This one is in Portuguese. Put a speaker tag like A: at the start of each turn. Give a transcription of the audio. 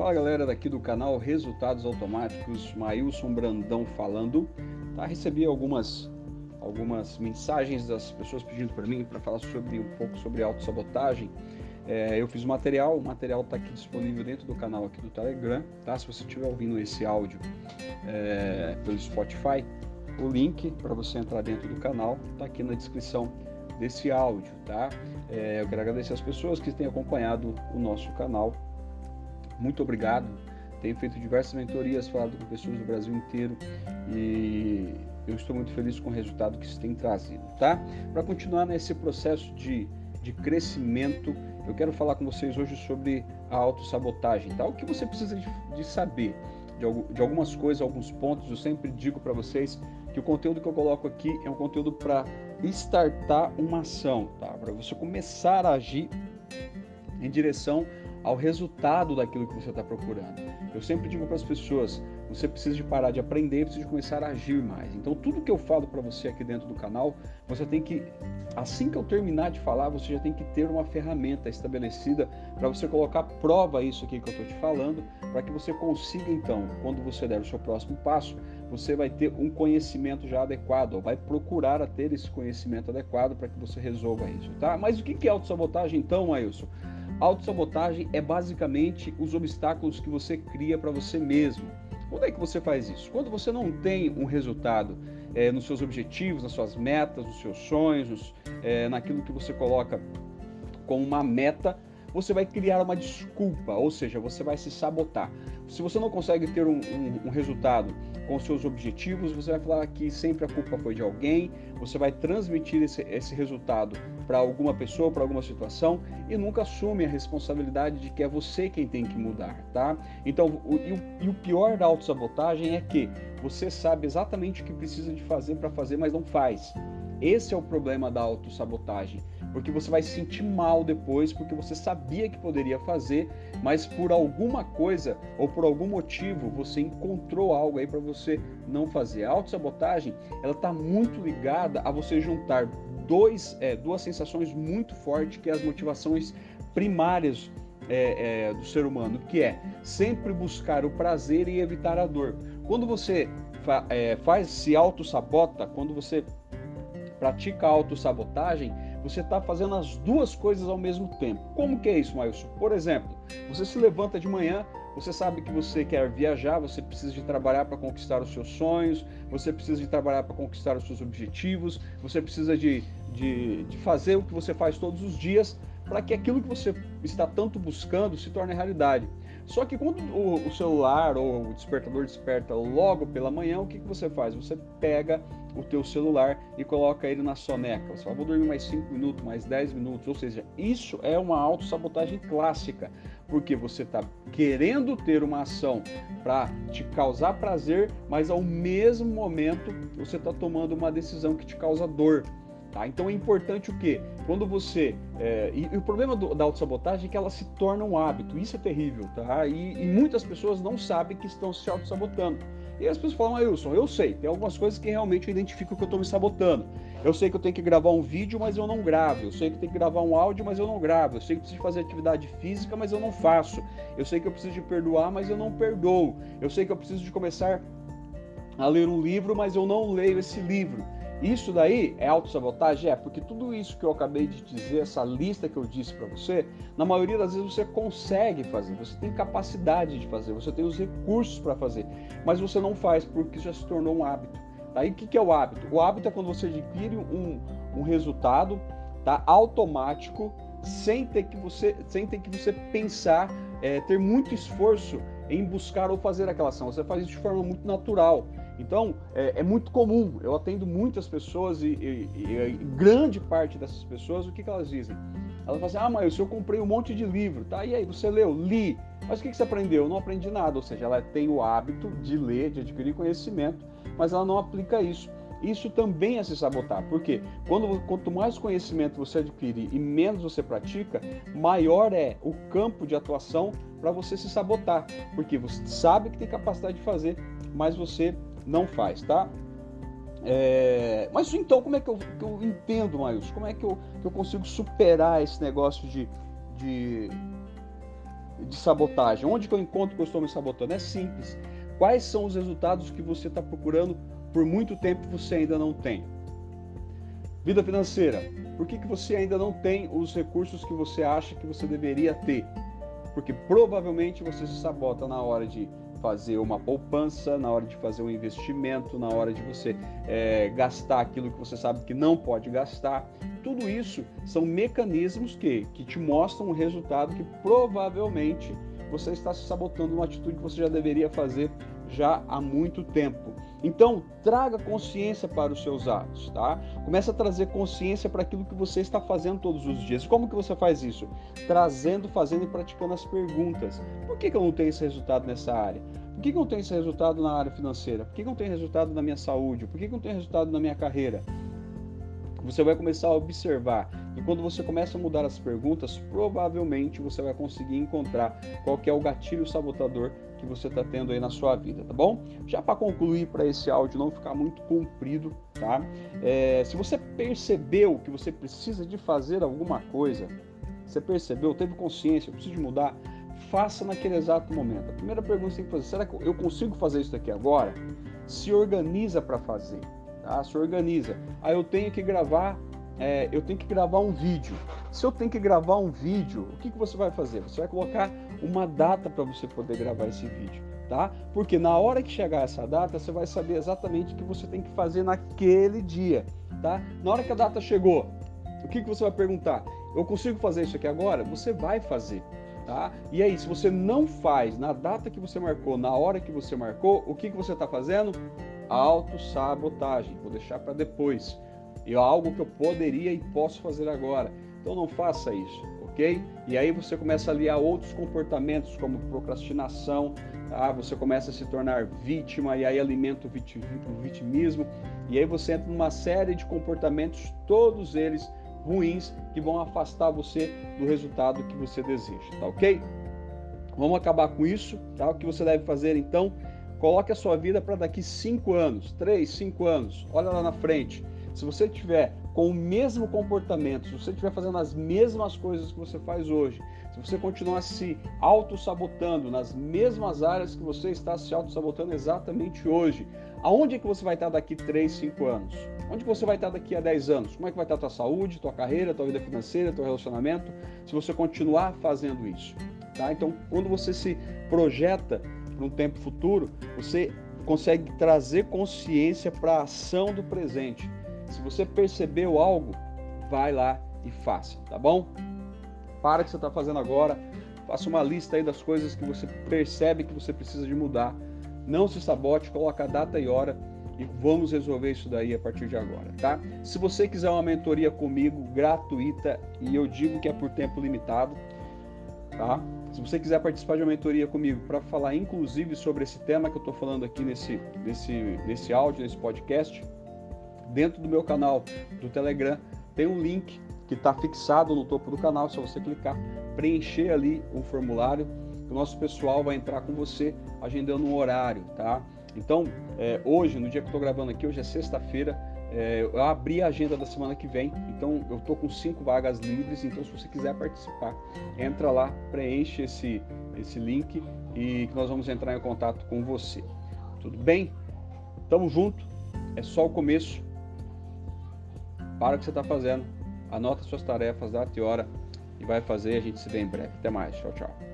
A: Fala galera daqui do canal Resultados Automáticos, Maílson Brandão falando. Tá, recebi algumas, algumas mensagens das pessoas pedindo para mim para falar sobre um pouco sobre autossabotagem. É, eu fiz o material, o material está aqui disponível dentro do canal aqui do Telegram, tá? Se você estiver ouvindo esse áudio é, pelo Spotify, o link para você entrar dentro do canal está aqui na descrição desse áudio, tá? É, eu quero agradecer as pessoas que têm acompanhado o nosso canal. Muito obrigado. Tenho feito diversas mentorias, falado com pessoas do Brasil inteiro e eu estou muito feliz com o resultado que isso tem trazido, tá? Para continuar nesse processo de, de crescimento, eu quero falar com vocês hoje sobre a autossabotagem, tá? O que você precisa de, de saber de, de algumas coisas, alguns pontos. Eu sempre digo para vocês que o conteúdo que eu coloco aqui é um conteúdo para startar uma ação, tá? Para você começar a agir em direção ao resultado daquilo que você está procurando. Eu sempre digo para as pessoas: você precisa de parar de aprender, precisa de começar a agir mais. Então, tudo que eu falo para você aqui dentro do canal, você tem que, assim que eu terminar de falar, você já tem que ter uma ferramenta estabelecida para você colocar prova isso aqui que eu estou te falando, para que você consiga, então, quando você der o seu próximo passo, você vai ter um conhecimento já adequado, ou vai procurar a ter esse conhecimento adequado para que você resolva isso, tá? Mas o que é autossabotagem, então, Ailson? Autossabotagem é basicamente os obstáculos que você cria para você mesmo. Quando é que você faz isso? Quando você não tem um resultado é, nos seus objetivos, nas suas metas, nos seus sonhos, é, naquilo que você coloca como uma meta, você vai criar uma desculpa, ou seja, você vai se sabotar. Se você não consegue ter um, um, um resultado com seus objetivos, você vai falar que sempre a culpa foi de alguém, você vai transmitir esse, esse resultado para alguma pessoa, para alguma situação e nunca assume a responsabilidade de que é você quem tem que mudar, tá? Então, o, e, o, e o pior da autossabotagem é que você sabe exatamente o que precisa de fazer para fazer, mas não faz. Esse é o problema da autossabotagem porque você vai se sentir mal depois, porque você sabia que poderia fazer, mas por alguma coisa ou por algum motivo você encontrou algo aí para você não fazer. A autossabotagem, ela está muito ligada a você juntar dois, é, duas sensações muito fortes, que é as motivações primárias é, é, do ser humano, que é sempre buscar o prazer e evitar a dor. Quando você fa é, faz, se auto-sabota, quando você pratica autossabotagem, você está fazendo as duas coisas ao mesmo tempo. Como que é isso, Mailson? Por exemplo, você se levanta de manhã, você sabe que você quer viajar, você precisa de trabalhar para conquistar os seus sonhos, você precisa de trabalhar para conquistar os seus objetivos, você precisa de, de, de fazer o que você faz todos os dias para que aquilo que você está tanto buscando se torne realidade. Só que quando o, celular ou o despertador desperta logo pela manhã, o que, que você faz? Você pega o teu celular e coloca ele na soneca. Você fala, vou dormir mais 5 minutos, mais 10 minutos. Ou seja, isso é uma autossabotagem clássica, porque você está querendo ter uma ação para te causar prazer, mas ao mesmo momento você está tomando uma decisão que te causa dor. Tá? Então é importante o que? Quando você. É, e, e, o problema do, da autossabotagem é que ela se torna um hábito. Isso é terrível, tá? E, e muitas pessoas não sabem que estão se autossabotando. E as pessoas falam, ah, Wilson, eu sei, tem algumas coisas que realmente eu identifico que eu estou me sabotando. Eu sei que eu tenho que gravar um vídeo, mas eu não gravo. Eu sei que eu tenho que gravar um áudio, mas eu não gravo. Eu sei que eu preciso fazer atividade física, mas eu não faço. Eu sei que eu preciso de perdoar, mas eu não perdoo. Eu sei que eu preciso de começar a ler um livro, mas eu não leio esse livro. Isso daí é autossabotagem? É, porque tudo isso que eu acabei de dizer, essa lista que eu disse para você, na maioria das vezes você consegue fazer, você tem capacidade de fazer, você tem os recursos para fazer, mas você não faz porque já se tornou um hábito. Tá? E o que, que é o hábito? O hábito é quando você adquire um, um resultado tá, automático, sem ter que você, sem ter que você pensar, é, ter muito esforço em buscar ou fazer aquela ação. Você faz isso de forma muito natural. Então, é, é, muito comum, eu atendo muitas pessoas e, e, e, grande parte dessas pessoas, o que, que elas dizem? Elas falam assim, ah, mas eu comprei um monte de livro, tá? E aí, você leu? Li. Mas o que, que você aprendeu? Eu não aprendi nada. Ou seja, ela tem o hábito de ler, de adquirir conhecimento, mas ela não aplica isso. Isso também é se sabotar, porque quando, quanto mais conhecimento você adquirir e menos você pratica, maior é o campo de atuação para você se sabotar, porque você sabe que tem capacidade de fazer, mas você não faz, tá? É... Mas então, como é que eu, que eu entendo, Maílson? Como é que eu, que eu consigo superar esse negócio de, de de sabotagem? Onde que eu encontro que eu estou me sabotando? É simples. Quais são os resultados que você está procurando por muito tempo e você ainda não tem? Vida financeira. Por que, que você ainda não tem os recursos que você acha que você deveria ter? Porque provavelmente você se sabota na hora de fazer uma poupança, na hora de fazer um investimento, na hora de você é, gastar aquilo que você sabe que não pode gastar. Tudo isso são mecanismos que, que te mostram um resultado que provavelmente você está se sabotando uma atitude que você já deveria fazer já há muito tempo. Então, traga consciência para os seus atos, tá? Começa a trazer consciência para aquilo que você está fazendo todos os dias. Como que você faz isso? Trazendo, fazendo e praticando as perguntas. Por que, que eu não tenho esse resultado nessa área? Por que, que eu não tenho esse resultado na área financeira? Por que, que eu não tenho resultado na minha saúde? Por que, que eu não tenho resultado na minha carreira? Você vai começar a observar e quando você começa a mudar as perguntas, provavelmente você vai conseguir encontrar qual é o gatilho sabotador que você está tendo aí na sua vida, tá bom? Já para concluir, para esse áudio não ficar muito comprido, tá? É, se você percebeu que você precisa de fazer alguma coisa, você percebeu, teve consciência, eu preciso de mudar, faça naquele exato momento. A primeira pergunta que você tem que fazer: será que eu consigo fazer isso daqui agora? Se organiza para fazer, tá? Se organiza. Aí eu tenho que gravar é, eu tenho que gravar um vídeo. Se eu tenho que gravar um vídeo, o que, que você vai fazer? Você vai colocar uma data para você poder gravar esse vídeo, tá? Porque na hora que chegar essa data, você vai saber exatamente o que você tem que fazer naquele dia, tá? Na hora que a data chegou, o que, que você vai perguntar? Eu consigo fazer isso aqui agora? Você vai fazer. Tá? E aí, se você não faz na data que você marcou, na hora que você marcou, o que, que você está fazendo? Autossabotagem. Vou deixar para depois é algo que eu poderia e posso fazer agora. Então não faça isso, ok? E aí você começa a aliar outros comportamentos como procrastinação, tá? você começa a se tornar vítima e aí alimenta o vitimismo e aí você entra numa série de comportamentos, todos eles ruins, que vão afastar você do resultado que você deseja, tá ok? Vamos acabar com isso, tá? O que você deve fazer então? Coloque a sua vida para daqui 5 anos, 3, 5 anos, olha lá na frente. Se você tiver com o mesmo comportamento, se você estiver fazendo as mesmas coisas que você faz hoje, se você continuar se auto-sabotando nas mesmas áreas que você está se auto-sabotando exatamente hoje, aonde é que você vai estar daqui 3, 5 anos? Onde que você vai estar daqui a 10 anos? Como é que vai estar a tua saúde, tua carreira, tua vida financeira, teu relacionamento, se você continuar fazendo isso? Tá? Então, quando você se projeta para um tempo futuro, você consegue trazer consciência para a ação do presente se você percebeu algo, vai lá e faça, tá bom? Para o que você está fazendo agora, faça uma lista aí das coisas que você percebe que você precisa de mudar. Não se sabote, coloca a data e hora e vamos resolver isso daí a partir de agora, tá? Se você quiser uma mentoria comigo gratuita e eu digo que é por tempo limitado, tá? Se você quiser participar de uma mentoria comigo para falar inclusive sobre esse tema que eu estou falando aqui nesse, nesse, nesse áudio, nesse podcast, dentro do meu canal do Telegram tem um link que está fixado no topo do canal. Se você clicar, preencher ali o formulário, o nosso pessoal vai entrar com você agendando um horário, tá? Então, é, hoje, no dia que eu estou gravando aqui, hoje é sexta-feira, é, eu abri a agenda da semana que vem, então eu estou com cinco vagas livres. Então, se você quiser participar, entra lá, preenche esse, esse link e nós vamos entrar em contato com você. Tudo bem? Tamo junto, é só o começo para o que você está fazendo, anota suas tarefas, data e hora e vai fazer. A gente se vê em breve. Até mais. Tchau, tchau.